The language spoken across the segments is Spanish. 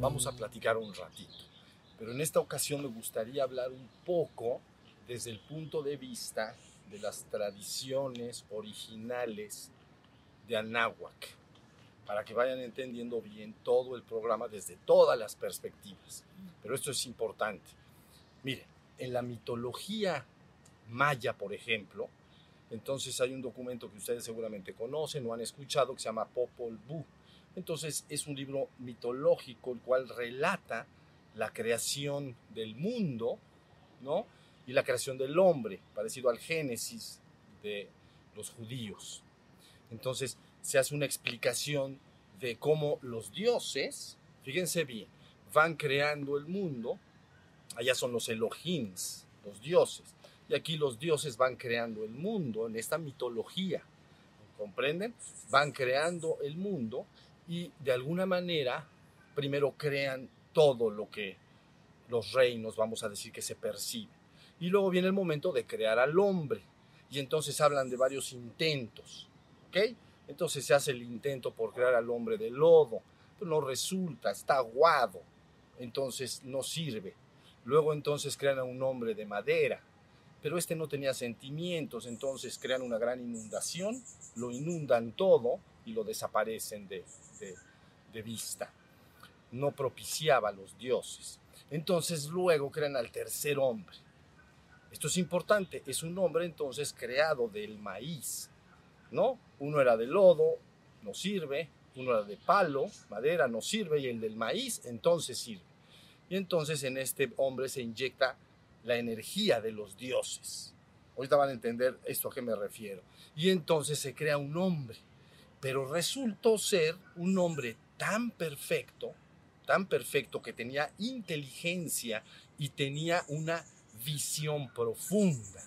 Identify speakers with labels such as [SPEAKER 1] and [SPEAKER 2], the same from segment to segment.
[SPEAKER 1] Vamos a platicar un ratito, pero en esta ocasión me gustaría hablar un poco desde el punto de vista de las tradiciones originales de Anáhuac, para que vayan entendiendo bien todo el programa desde todas las perspectivas. Pero esto es importante. Miren, en la mitología maya, por ejemplo, entonces hay un documento que ustedes seguramente conocen o han escuchado que se llama Popol Vuh. Entonces es un libro mitológico el cual relata la creación del mundo, ¿no? Y la creación del hombre, parecido al Génesis de los judíos. Entonces se hace una explicación de cómo los dioses, fíjense bien, van creando el mundo. Allá son los Elohims, los dioses. Y aquí los dioses van creando el mundo en esta mitología. ¿Comprenden? Van creando el mundo y de alguna manera primero crean todo lo que los reinos, vamos a decir, que se percibe. Y luego viene el momento de crear al hombre. Y entonces hablan de varios intentos. ¿Ok? Entonces se hace el intento por crear al hombre de lodo. Pero no resulta, está aguado. Entonces no sirve. Luego entonces crean a un hombre de madera. Pero este no tenía sentimientos. Entonces crean una gran inundación. Lo inundan todo y lo desaparecen de, vista. No propiciaba a los dioses. Entonces luego crean al tercer hombre. Esto es importante, es un hombre entonces creado del maíz, ¿no? Uno era de lodo, no sirve, uno era de palo, madera, no sirve, y el del maíz entonces sirve. Y entonces en este hombre se inyecta la energía de los dioses. Ahorita van a entender esto a qué me refiero. Y entonces se crea un hombre, pero resultó ser un hombre tan perfecto, tan perfecto que tenía inteligencia y tenía una visión profunda.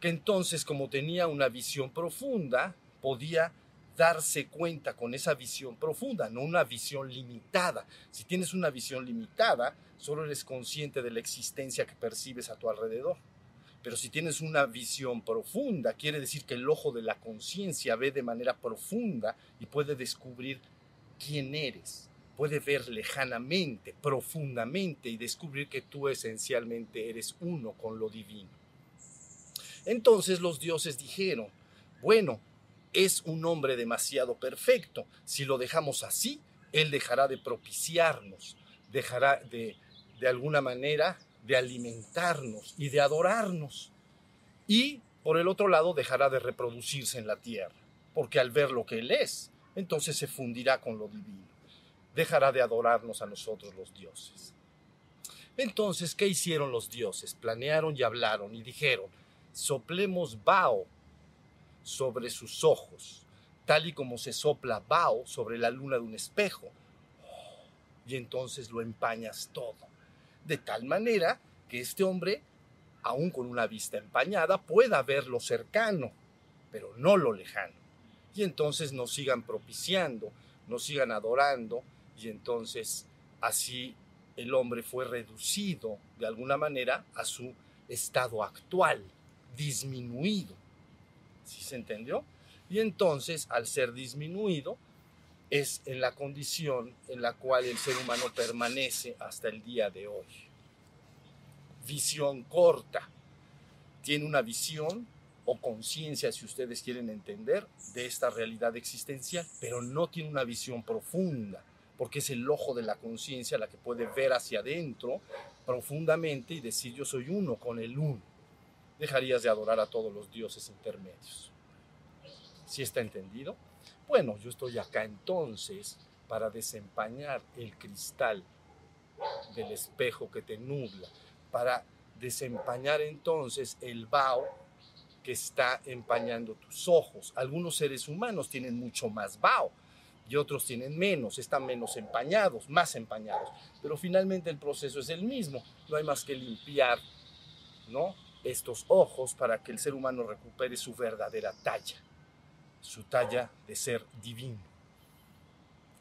[SPEAKER 1] Que entonces, como tenía una visión profunda, podía darse cuenta con esa visión profunda, no una visión limitada. Si tienes una visión limitada, solo eres consciente de la existencia que percibes a tu alrededor. Pero si tienes una visión profunda, quiere decir que el ojo de la conciencia ve de manera profunda y puede descubrir quién eres, puede ver lejanamente, profundamente y descubrir que tú esencialmente eres uno con lo divino. Entonces los dioses dijeron, bueno, es un hombre demasiado perfecto, si lo dejamos así, él dejará de propiciarnos, dejará de, de alguna manera, de alimentarnos y de adorarnos. Y por el otro lado, dejará de reproducirse en la tierra, porque al ver lo que él es, entonces se fundirá con lo divino dejará de adorarnos a nosotros los dioses. Entonces, ¿qué hicieron los dioses? Planearon y hablaron y dijeron, soplemos Bao sobre sus ojos, tal y como se sopla Bao sobre la luna de un espejo. Y entonces lo empañas todo, de tal manera que este hombre, aun con una vista empañada, pueda ver lo cercano, pero no lo lejano. Y entonces nos sigan propiciando, nos sigan adorando, y entonces así el hombre fue reducido de alguna manera a su estado actual, disminuido. ¿Sí se entendió? Y entonces, al ser disminuido, es en la condición en la cual el ser humano permanece hasta el día de hoy. Visión corta. Tiene una visión o conciencia, si ustedes quieren entender, de esta realidad existencial, pero no tiene una visión profunda porque es el ojo de la conciencia la que puede ver hacia adentro profundamente y decir yo soy uno con el uno. Dejarías de adorar a todos los dioses intermedios. ¿Sí está entendido? Bueno, yo estoy acá entonces para desempañar el cristal del espejo que te nubla, para desempañar entonces el vaho que está empañando tus ojos. Algunos seres humanos tienen mucho más vaho, y otros tienen menos, están menos empañados, más empañados. Pero finalmente el proceso es el mismo. No hay más que limpiar ¿no? Estos ojos para que el ser humano recupere su verdadera talla, su talla de ser divino.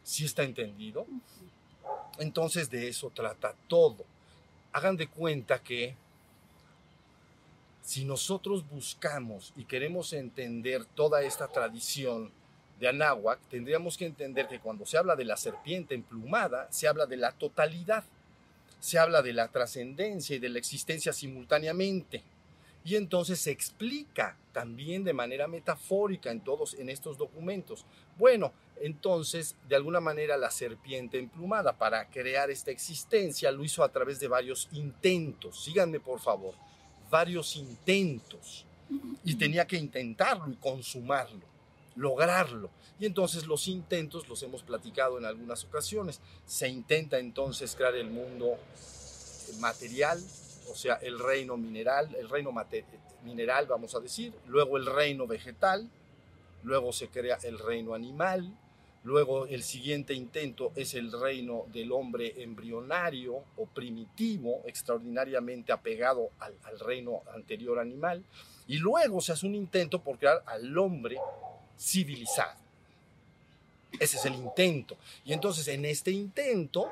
[SPEAKER 1] ¿Sí está entendido? Entonces de eso trata todo. Hagan de cuenta que si nosotros buscamos y queremos entender toda esta tradición de Anáhuac, tendríamos que entender que cuando se habla de la serpiente emplumada, se habla de la totalidad, se habla de la trascendencia y de la existencia simultáneamente. Y entonces se explica también de manera metafórica en todos en estos documentos. Bueno, entonces, de alguna manera la serpiente emplumada para crear esta existencia lo hizo a través de varios intentos. Síganme, por favor. Varios intentos. Y tenía que intentarlo y consumarlo, lograrlo. Y entonces los intentos los hemos platicado en algunas ocasiones. Se intenta entonces crear el mundo material, o sea, el reino mineral, el reino mineral, vamos a decir, luego el reino vegetal, luego se crea el reino animal, luego el siguiente intento es el reino del hombre embrionario o primitivo, extraordinariamente apegado al, al reino anterior animal, y luego se hace un intento por crear al hombre civilizado. Ese es el intento. Y entonces en este intento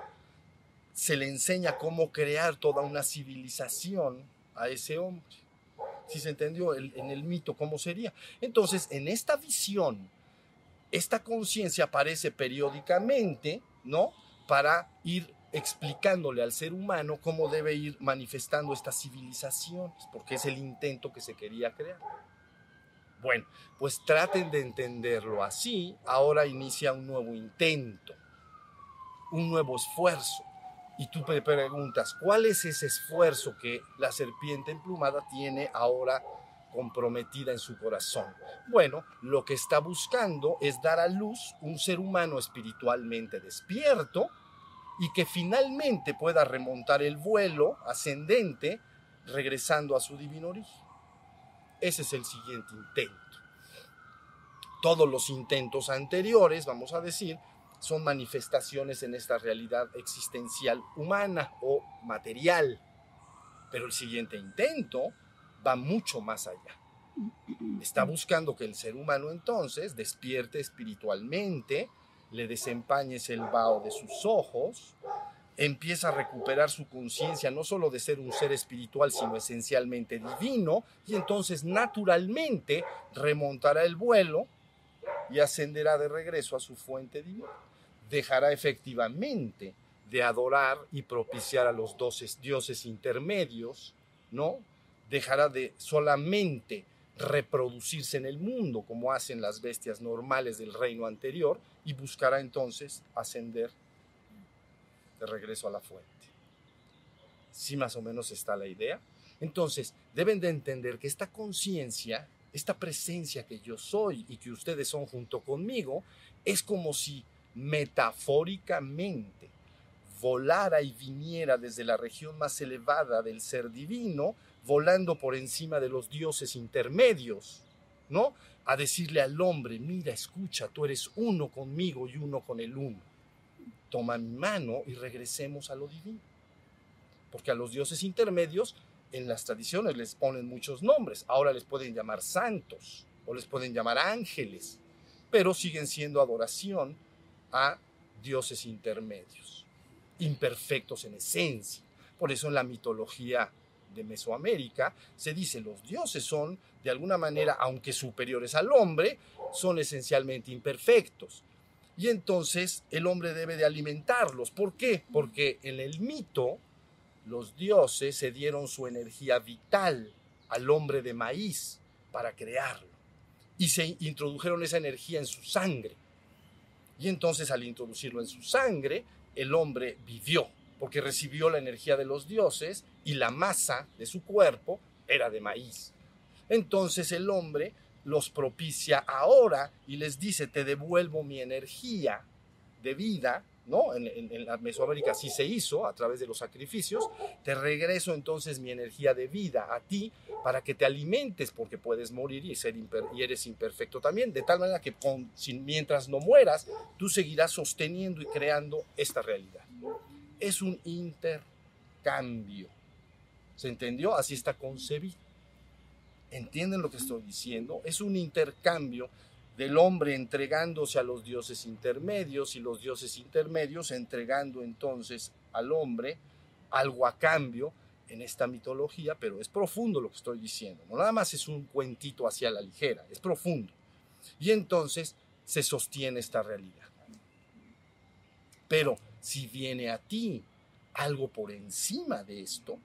[SPEAKER 1] se le enseña cómo crear toda una civilización a ese hombre. Si se entendió en el mito cómo sería. Entonces, en esta visión, esta conciencia aparece periódicamente, ¿no? Para ir explicándole al ser humano cómo debe ir manifestando estas civilizaciones, porque es el intento que se quería crear. Bueno, pues traten de entenderlo así. Ahora inicia un nuevo intento, un nuevo esfuerzo. Y tú te preguntas, ¿cuál es ese esfuerzo que la serpiente emplumada tiene ahora comprometida en su corazón? Bueno, lo que está buscando es dar a luz un ser humano espiritualmente despierto y que finalmente pueda remontar el vuelo ascendente regresando a su divino origen. Ese es el siguiente intento. Todos los intentos anteriores, vamos a decir, son manifestaciones en esta realidad existencial humana o material. Pero el siguiente intento va mucho más allá. Está buscando que el ser humano entonces despierte espiritualmente, le desempañes el vaho de sus ojos, empieza a recuperar su conciencia no solo de ser un ser espiritual, sino esencialmente divino, y entonces naturalmente remontará el vuelo y ascenderá de regreso a su fuente divina dejará efectivamente de adorar y propiciar a los doces dioses intermedios, ¿no? Dejará de solamente reproducirse en el mundo como hacen las bestias normales del reino anterior y buscará entonces ascender de regreso a la fuente. ¿Sí más o menos está la idea? Entonces, deben de entender que esta conciencia, esta presencia que yo soy y que ustedes son junto conmigo, es como si metafóricamente volara y viniera desde la región más elevada del ser divino, volando por encima de los dioses intermedios, ¿no? A decirle al hombre, mira, escucha, tú eres uno conmigo y uno con el uno. Toma mi mano y regresemos a lo divino. Porque a los dioses intermedios en las tradiciones les ponen muchos nombres. Ahora les pueden llamar santos o les pueden llamar ángeles, pero siguen siendo adoración a dioses intermedios, imperfectos en esencia. Por eso en la mitología de Mesoamérica se dice los dioses son de alguna manera, aunque superiores al hombre, son esencialmente imperfectos. Y entonces el hombre debe de alimentarlos. ¿Por qué? Porque en el mito los dioses se dieron su energía vital al hombre de maíz para crearlo. Y se introdujeron esa energía en su sangre. Y entonces al introducirlo en su sangre, el hombre vivió, porque recibió la energía de los dioses y la masa de su cuerpo era de maíz. Entonces el hombre los propicia ahora y les dice, te devuelvo mi energía de vida ¿no? En, la Mesoamérica sí se hizo a través de los sacrificios, te regreso entonces mi energía de vida a ti para que te alimentes porque puedes morir y, ser y eres imperfecto también, de tal manera que mientras no mueras, tú seguirás sosteniendo y creando esta realidad. Es un intercambio. ¿Se entendió? Así está concebido. ¿Entienden lo que estoy diciendo? Es un intercambio del hombre entregándose a los dioses intermedios y los dioses intermedios entregando entonces al hombre algo a cambio en esta mitología, pero es profundo lo que estoy diciendo. No nada más es un cuentito hacia la ligera, es profundo. Y entonces se sostiene esta realidad. Pero si viene a ti algo por encima de esto,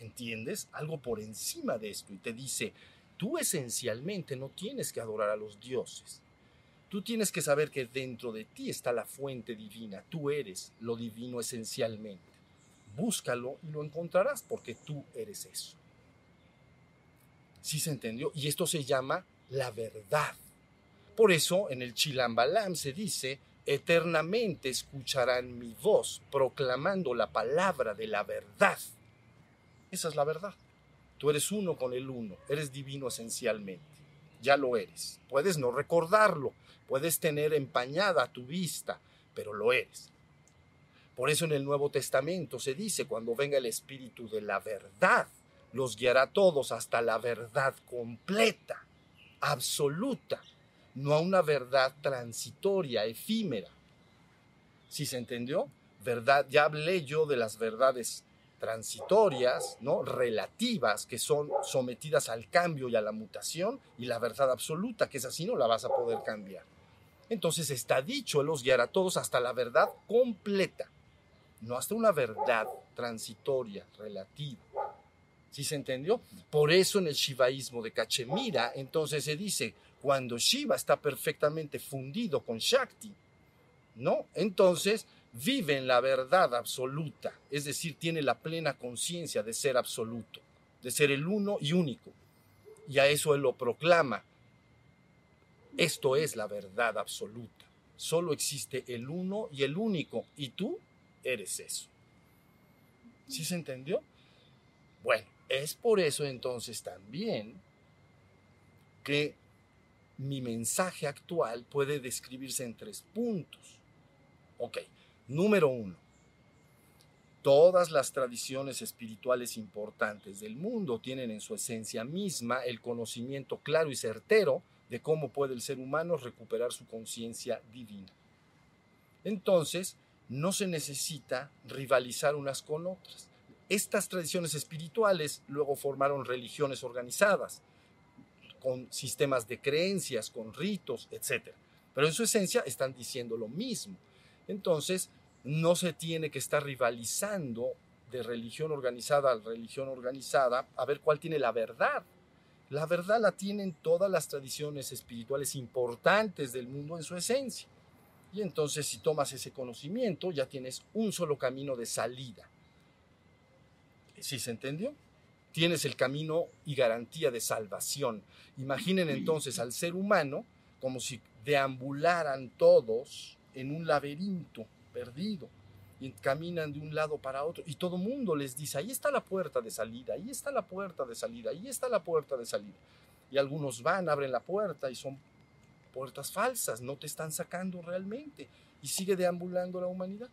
[SPEAKER 1] ¿entiendes? Algo por encima de esto y te dice, tú esencialmente no tienes que adorar a los dioses. Tú tienes que saber que dentro de ti está la fuente divina, tú eres lo divino esencialmente. Búscalo y lo encontrarás porque tú eres eso. ¿Sí se entendió? Y esto se llama la verdad. Por eso en el Chilambalam se dice, eternamente escucharán mi voz proclamando la palabra de la verdad. Esa es la verdad. Tú eres uno con el uno, eres divino esencialmente. Ya lo eres. Puedes no recordarlo, puedes tener empañada tu vista, pero lo eres. Por eso en el Nuevo Testamento se dice, cuando venga el Espíritu de la verdad, los guiará a todos hasta la verdad completa, absoluta, no a una verdad transitoria, efímera. ¿Sí se entendió? Verdad, ya hablé yo de las verdades transitorias, ¿no? relativas, que son sometidas al cambio y a la mutación, y la verdad absoluta, que es así, no la vas a poder cambiar. Entonces está dicho, Él los guiará a todos hasta la verdad completa, no hasta una verdad transitoria, relativa. ¿Sí se entendió? Por eso en el shivaísmo de Cachemira, entonces se dice, cuando Shiva está perfectamente fundido con Shakti, ¿no? Entonces vive en la verdad absoluta, es decir, tiene la plena conciencia de ser absoluto, de ser el uno y único. Y a eso él lo proclama. Esto es la verdad absoluta. Solo existe el uno y el único, y tú eres eso. ¿Sí se entendió? Bueno, es por eso entonces también que mi mensaje actual puede describirse en tres puntos. Ok, número uno. Todas las tradiciones espirituales importantes del mundo tienen en su esencia misma el conocimiento claro y certero de cómo puede el ser humano recuperar su conciencia divina. Entonces, no se necesita rivalizar unas con otras. Estas tradiciones espirituales luego formaron religiones organizadas, con sistemas de creencias, con ritos, etc. Pero en su esencia están diciendo lo mismo. Entonces, no se tiene que estar rivalizando de religión organizada a religión organizada a ver cuál tiene la verdad. La verdad la tienen todas las tradiciones espirituales importantes del mundo en su esencia. Y entonces si tomas ese conocimiento ya tienes un solo camino de salida. ¿Sí se entendió? Tienes el camino y garantía de salvación. Imaginen entonces al ser humano como si deambularan todos en un laberinto perdido y caminan de un lado para otro y todo mundo les dice, ahí está la puerta de salida, ahí está la puerta de salida, ahí está la puerta de salida. Y algunos van, abren la puerta y son puertas falsas, no te están sacando realmente y sigue deambulando la humanidad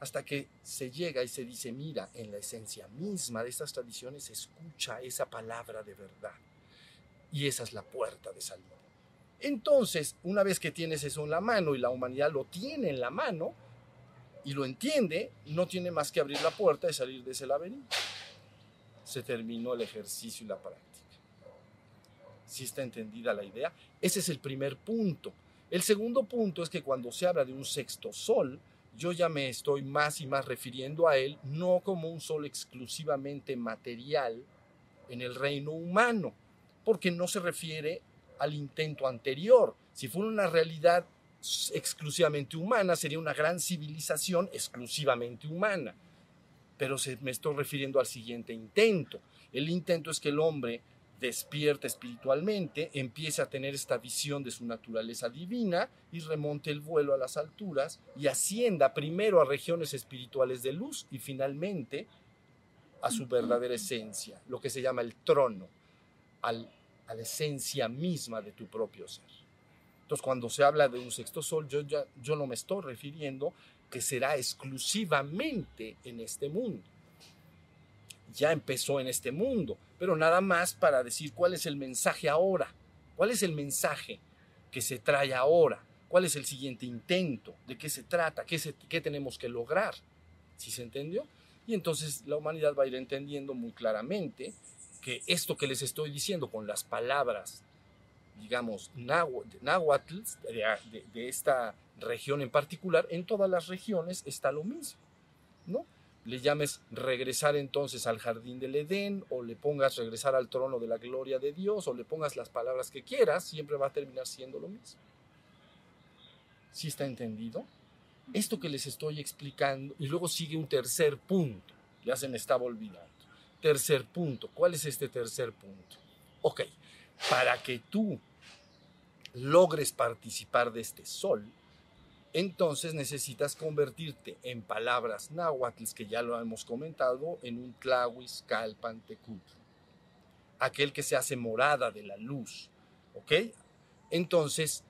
[SPEAKER 1] hasta que se llega y se dice, mira, en la esencia misma de estas tradiciones escucha esa palabra de verdad. Y esa es la puerta de salida. Entonces, una vez que tienes eso en la mano y la humanidad lo tiene en la mano y lo entiende, no tiene más que abrir la puerta y salir de ese laberinto. Se terminó el ejercicio y la práctica. Si está entendida la idea? Ese es el primer punto. El segundo punto es que cuando se habla de un sexto sol, yo ya me estoy más y más refiriendo a él no como un sol exclusivamente material en el reino humano, porque no se refiere al intento anterior. Si fuera una realidad exclusivamente humana, sería una gran civilización exclusivamente humana. Pero se, me estoy refiriendo al siguiente intento. El intento es que el hombre despierta espiritualmente, empiece a tener esta visión de su naturaleza divina y remonte el vuelo a las alturas y ascienda primero a regiones espirituales de luz y finalmente a su verdadera esencia, lo que se llama el trono, a la esencia misma de tu propio ser. Cuando se habla de un sexto sol, yo, ya, yo no me estoy refiriendo que será exclusivamente en este mundo ya empezó en este mundo, pero nada más para decir cuál es el mensaje ahora, cuál es el mensaje que se trae ahora, cuál es el siguiente intento, de qué se trata, qué, qué tenemos que lograr. ¿Sí se entendió? Y entonces la humanidad va a ir entendiendo muy claramente que esto que les estoy diciendo con las palabras, digamos, náhuatl, de, esta región en particular, en todas las regiones está lo mismo, ¿no? le llames regresar entonces al jardín del Edén, o le pongas regresar al trono de la gloria de Dios, o le pongas las palabras que quieras, siempre va a terminar siendo lo mismo. ¿Sí está entendido? Esto que les estoy explicando, y luego sigue un tercer punto, ya se me estaba olvidando. Tercer punto, ¿cuál es este tercer punto? Ok, para que tú logres participar de este sol, entonces necesitas convertirte en palabras náhuatl, que ya lo hemos comentado, en un tlahuis calpan aquel que se hace morada de la luz, ¿ok? Entonces,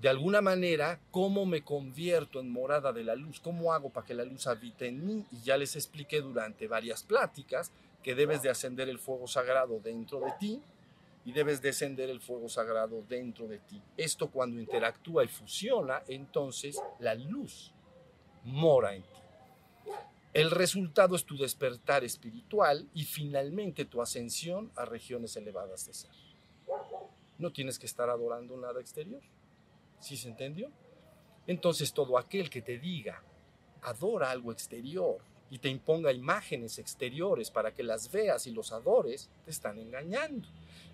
[SPEAKER 1] de alguna manera, ¿cómo me convierto en morada de la luz? ¿Cómo hago para que la luz habite en mí? Y ya les expliqué durante varias pláticas que debes de ascender el fuego sagrado dentro de ti, y debes descender el fuego sagrado dentro de ti. Esto cuando interactúa y fusiona, entonces la luz mora en ti. El resultado es tu despertar espiritual y finalmente tu ascensión a regiones elevadas de ser. No tienes que estar adorando nada exterior. ¿Sí se entendió? Entonces todo aquel que te diga, adora algo exterior y te imponga imágenes exteriores para que las veas y los adores, te están engañando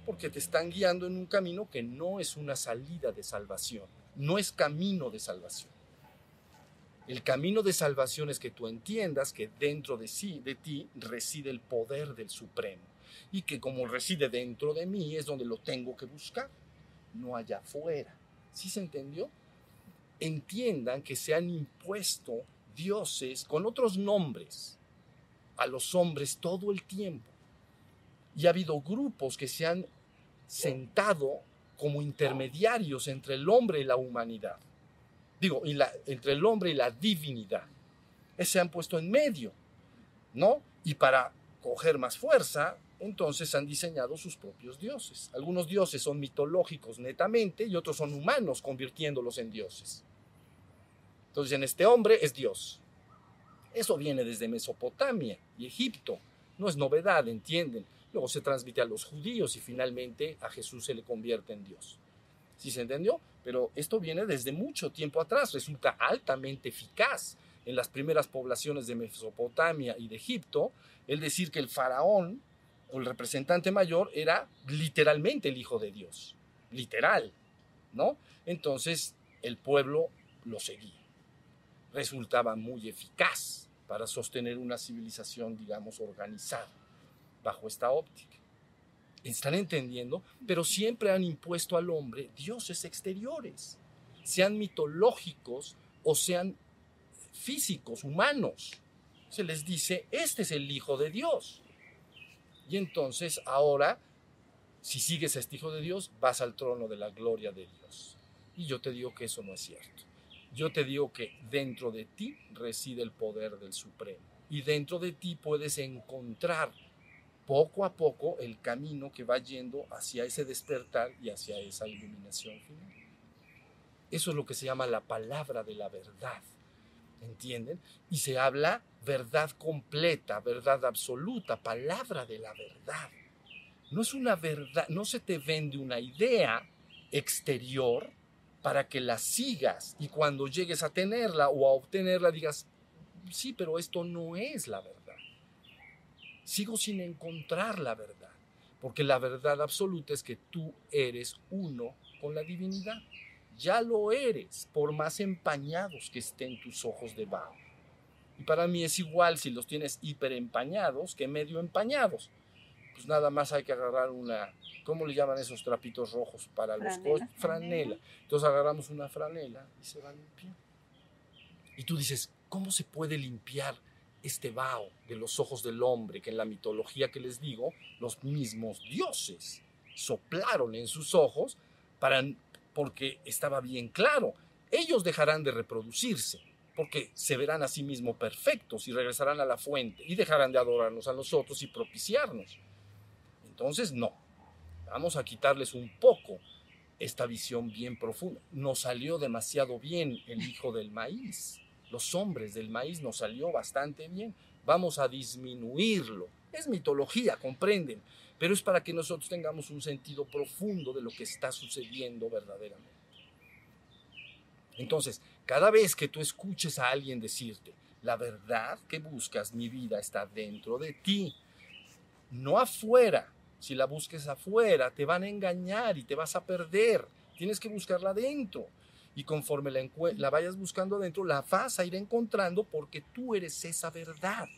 [SPEAKER 1] porque te están guiando en un camino que no es una salida de salvación, no es camino de salvación. El camino de salvación es que tú entiendas que dentro de sí, de ti, reside el poder del Supremo y que como reside dentro de mí es donde lo tengo que buscar, no allá afuera. ¿Sí se entendió? Entiendan que se han impuesto dioses con otros nombres a los hombres todo el tiempo y ha habido grupos que se han sentado como intermediarios entre el hombre y la humanidad. Digo, y entre el hombre y la divinidad. Se han puesto en medio, ¿no? Y para coger más fuerza, entonces han diseñado sus propios dioses. Algunos dioses son mitológicos netamente y otros son humanos convirtiéndolos en dioses. Entonces en este hombre es Dios. Eso viene desde Mesopotamia y Egipto. No es novedad, entienden luego se transmite a los judíos y finalmente a Jesús se le convierte en Dios. ¿Sí se entendió? Pero esto viene desde mucho tiempo atrás, resulta altamente eficaz en las primeras poblaciones de Mesopotamia y de Egipto, el decir que el faraón o el representante mayor era literalmente el hijo de Dios, literal, ¿no? Entonces el pueblo lo seguía. Resultaba muy eficaz para sostener una civilización, digamos, organizada bajo esta óptica. ¿Están entendiendo? Pero siempre han impuesto al hombre dioses exteriores, sean mitológicos o sean físicos, humanos. Se les dice, este es el Hijo de Dios. Y entonces ahora, si sigues a este Hijo de Dios, vas al trono de la gloria de Dios. Y yo te digo que eso no es cierto. Yo te digo que dentro de ti reside el poder del Supremo. Y dentro de ti puedes encontrar poco a poco el camino que va yendo hacia ese despertar y hacia esa iluminación final. Eso es lo que se llama la palabra de la verdad. ¿Entienden? Y se habla verdad completa, verdad absoluta, palabra de la verdad. No es una verdad, no se te vende una idea exterior para que la sigas y cuando llegues a tenerla o a obtenerla digas, sí, pero esto no es la verdad sigo sin encontrar la verdad, porque la verdad absoluta es que tú eres uno con la divinidad. Ya lo eres, por más empañados que estén tus ojos debajo. Y para mí es igual si los tienes hiper empañados que medio empañados. Pues nada más hay que agarrar una, ¿cómo le llaman esos trapitos rojos para los coches? Franela. Entonces agarramos una franela y se va limpiando. Y tú dices, ¿cómo se puede limpiar este vaho de los ojos del hombre que en la mitología que les digo, los mismos dioses soplaron en sus ojos para, porque estaba bien claro, ellos dejarán de reproducirse, porque se verán a sí mismos perfectos y regresarán a la fuente y dejarán de adorarnos a nosotros y propiciarnos. Entonces, no, vamos a quitarles un poco esta visión bien profunda. Nos salió demasiado bien el hijo del maíz los hombres del maíz nos salió bastante bien, vamos a disminuirlo. Es mitología, comprenden, pero es para que nosotros tengamos un sentido profundo de lo que está sucediendo verdaderamente. Entonces, cada vez que tú escuches a alguien decirte, la verdad que buscas, mi vida, está dentro de ti, no afuera. Si la busques afuera, te van a engañar y te vas a perder. Tienes que buscarla dentro. Y conforme la, vayas buscando dentro, la vas a ir encontrando porque tú eres esa verdad.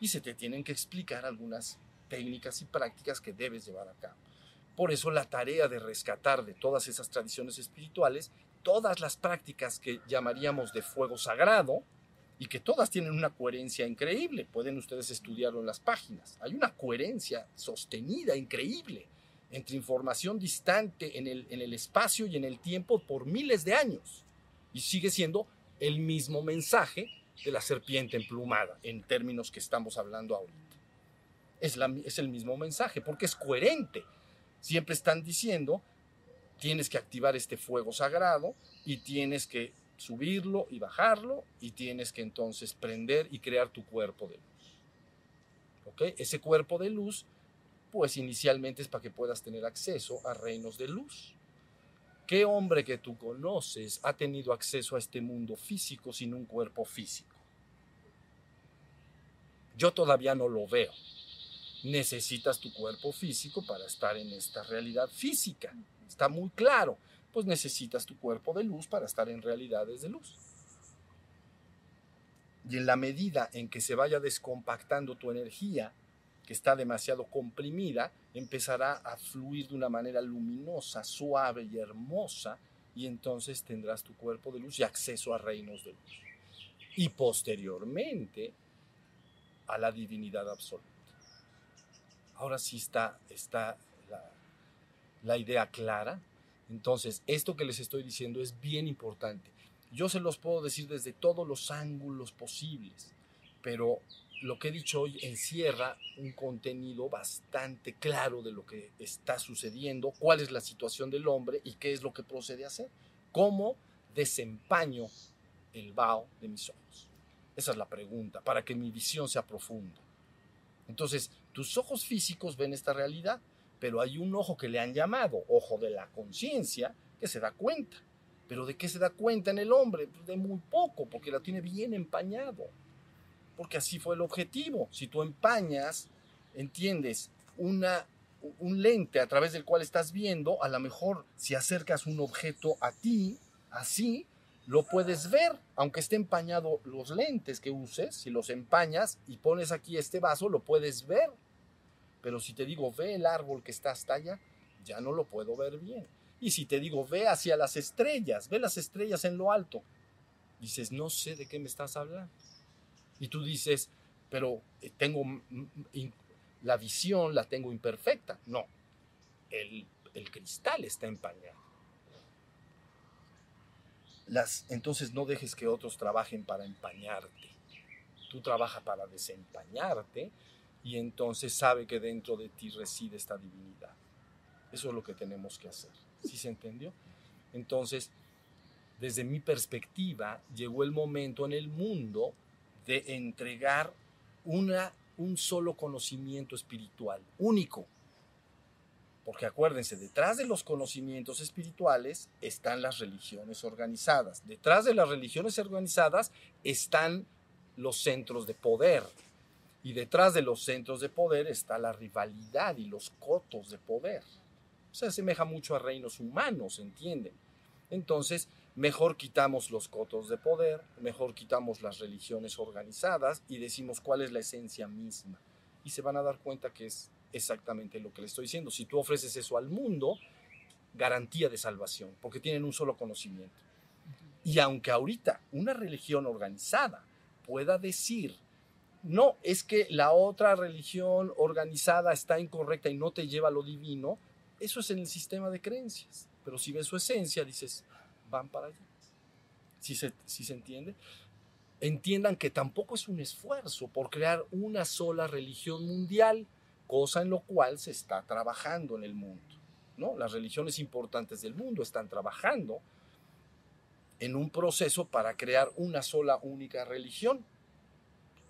[SPEAKER 1] Y se te tienen que explicar algunas técnicas y prácticas que debes llevar a cabo. Por eso la tarea de rescatar de todas esas tradiciones espirituales todas las prácticas que llamaríamos de fuego sagrado y que todas tienen una coherencia increíble. Pueden ustedes estudiarlo en las páginas. Hay una coherencia sostenida, increíble, entre información distante en el, en el espacio y en el tiempo por miles de años. Y sigue siendo el mismo mensaje de la serpiente emplumada, en términos que estamos hablando ahorita. Es, la, es el mismo mensaje, porque es coherente. Siempre están diciendo tienes que activar este fuego sagrado y tienes que subirlo y bajarlo y tienes que entonces prender y crear tu cuerpo de luz. ¿Ok? Ese cuerpo de luz, pues inicialmente es para que puedas tener acceso a reinos de luz. ¿Qué hombre que tú conoces ha tenido acceso a este mundo físico sin un cuerpo físico? Yo todavía no lo veo. Necesitas tu cuerpo físico para estar en esta realidad física está muy claro, pues necesitas tu cuerpo de luz para estar en realidades de luz. Y en la medida en que se vaya descompactando tu energía, que está demasiado comprimida, empezará a fluir de una manera luminosa, suave y hermosa, y entonces tendrás tu cuerpo de luz y acceso a reinos de luz. Y posteriormente a la divinidad absoluta. Ahora sí está, está la, la idea clara. Entonces, esto que les estoy diciendo es bien importante. Yo se los puedo decir desde todos los ángulos posibles, pero lo que he dicho hoy encierra un contenido bastante claro de lo que está sucediendo, cuál es la situación del hombre y qué es lo que procede a hacer. ¿Cómo desempaño el vaho de mis ojos? Esa es la pregunta, para que mi visión sea profunda. Entonces, tus ojos físicos ven esta realidad, pero hay un ojo que le han llamado ojo de la conciencia que se da cuenta. ¿Pero de qué se da cuenta en el hombre? Pues de muy poco, porque la tiene bien empañado. Porque así fue el objetivo. Si tú empañas, entiendes, una, un lente a través del cual estás viendo, a lo mejor si acercas un objeto a ti, así, lo puedes ver, aunque esté empañado los lentes que uses, si los empañas y pones aquí este vaso, lo puedes ver. Pero si te digo, ve el árbol que está hasta allá, ya no lo puedo ver bien. Y si te digo, ve hacia las estrellas, ve las estrellas en lo alto, dices, no sé de qué me estás hablando. Y tú dices, pero eh, tengo la visión, la tengo imperfecta. No, el, el cristal está empañado. Las, entonces no dejes que otros trabajen para empañarte. Tú trabajas para desempañarte y entonces sabe que dentro de ti reside esta divinidad. Eso es lo que tenemos que hacer. ¿Sí se entendió? Entonces, desde mi perspectiva, llegó el momento en el mundo de entregar una, un solo conocimiento espiritual, único. Porque acuérdense, detrás de los conocimientos espirituales están las religiones organizadas. Detrás de las religiones organizadas están los centros de poder, y detrás de los centros de poder está la rivalidad y los cotos de poder. Se asemeja mucho a reinos humanos, ¿entienden? Entonces, mejor quitamos los cotos de poder, mejor quitamos las religiones organizadas y decimos cuál es la esencia misma. Y se van a dar cuenta que es exactamente lo que le estoy diciendo. Si tú ofreces eso al mundo, garantía de salvación, porque tienen un solo conocimiento. Y aunque ahorita una religión organizada pueda decir no, es que la otra religión organizada está incorrecta y no te lleva a lo divino, eso es en el sistema de creencias. Pero si ves su esencia, dices, van para allá. Si se, si se entiende, entiendan que tampoco es un esfuerzo por crear una sola religión mundial, cosa en lo cual se está trabajando en el mundo. ¿no? Las religiones importantes del mundo están trabajando en un proceso para crear una sola única religión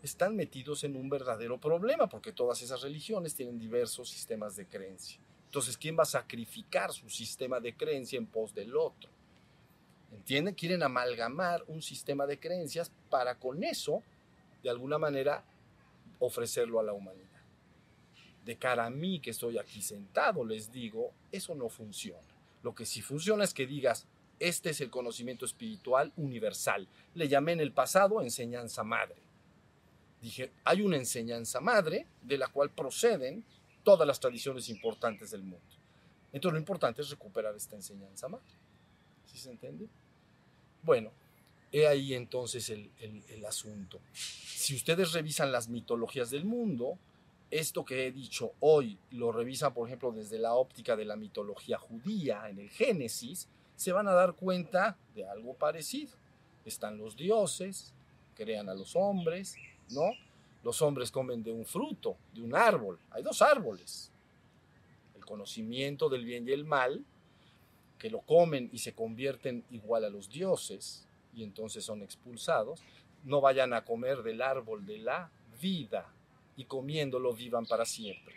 [SPEAKER 1] están metidos en un verdadero problema, porque todas esas religiones tienen diversos sistemas de creencia. Entonces, ¿quién va a sacrificar su sistema de creencia en pos del otro? ¿Entienden? Quieren amalgamar un sistema de creencias para con eso, de alguna manera, ofrecerlo a la humanidad. De cara a mí que estoy aquí sentado, les digo, eso no funciona. Lo que sí funciona es que digas, este es el conocimiento espiritual universal. Le llamé en el pasado enseñanza madre. Dije, hay una enseñanza madre de la cual proceden todas las tradiciones importantes del mundo. Entonces lo importante es recuperar esta enseñanza madre. ¿Sí se entiende? Bueno, he ahí entonces el, el, el asunto. Si ustedes revisan las mitologías del mundo, esto que he dicho hoy lo revisan, por ejemplo, desde la óptica de la mitología judía en el Génesis, se van a dar cuenta de algo parecido. Están los dioses, crean a los hombres, ¿no? Los hombres comen de un fruto, de un árbol. Hay dos árboles. El conocimiento del bien y el mal, que lo comen y se convierten igual a los dioses y entonces son expulsados. No vayan a comer del árbol de la vida y comiéndolo vivan para siempre.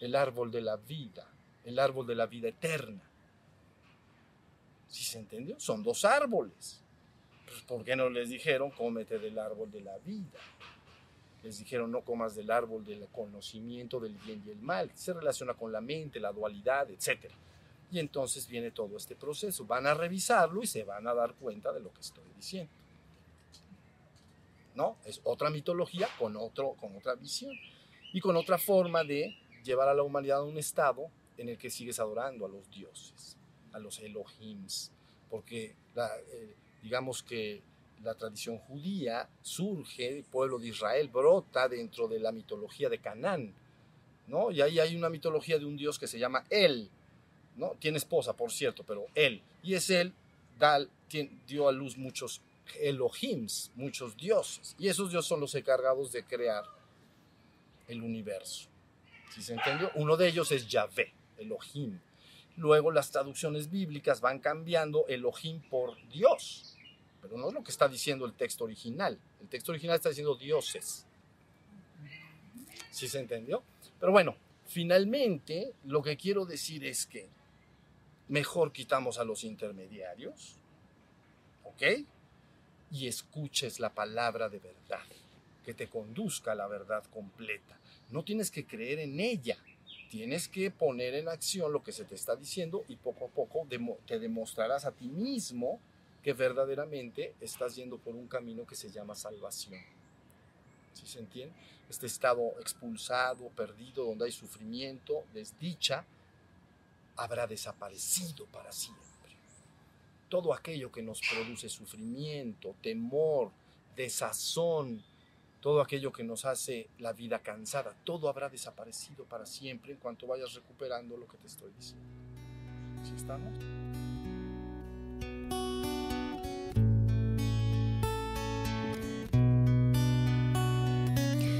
[SPEAKER 1] El árbol de la vida, el árbol de la vida eterna. ¿Sí se entendió? Son dos árboles. Pues, ¿Por qué no les dijeron cómete del árbol de la vida? Les dijeron no comas del árbol del conocimiento del bien y el mal. Se relaciona con la mente, la dualidad, etc. Y entonces viene todo este proceso. Van a revisarlo y se van a dar cuenta de lo que estoy diciendo. ¿No? Es otra mitología con, otro, con otra visión y con otra forma de llevar a la humanidad a un estado en el que sigues adorando a los dioses, a los Elohims, porque la, eh, digamos que la tradición judía surge, el pueblo de Israel brota dentro de la mitología de Canaán, ¿no? Y ahí hay una mitología de un dios que se llama El, ¿no? Tiene esposa, por cierto, pero él. Y es él, da, dio a luz muchos Elohims, muchos dioses. Y esos dioses son los encargados de crear el universo. ¿Sí se entendió? Uno de ellos es Yahvé, Elohim. Luego las traducciones bíblicas van cambiando Elohim por Dios. Pero no es lo que está diciendo el texto original. El texto original está diciendo dioses. ¿Sí se entendió? Pero bueno, finalmente lo que quiero decir es que mejor quitamos a los intermediarios, ¿ok? Y escuches la palabra de verdad, que te conduzca a la verdad completa. No tienes que creer en ella, tienes que poner en acción lo que se te está diciendo y poco a poco te demostrarás a ti mismo que verdaderamente estás yendo por un camino que se llama salvación. ¿Sí se entiende? Este estado expulsado, perdido, donde hay sufrimiento, desdicha, habrá desaparecido para siempre. Todo aquello que nos produce sufrimiento, temor, desazón, todo aquello que nos hace la vida cansada, todo habrá desaparecido para siempre en cuanto vayas recuperando lo que te estoy diciendo. ¿Sí estamos?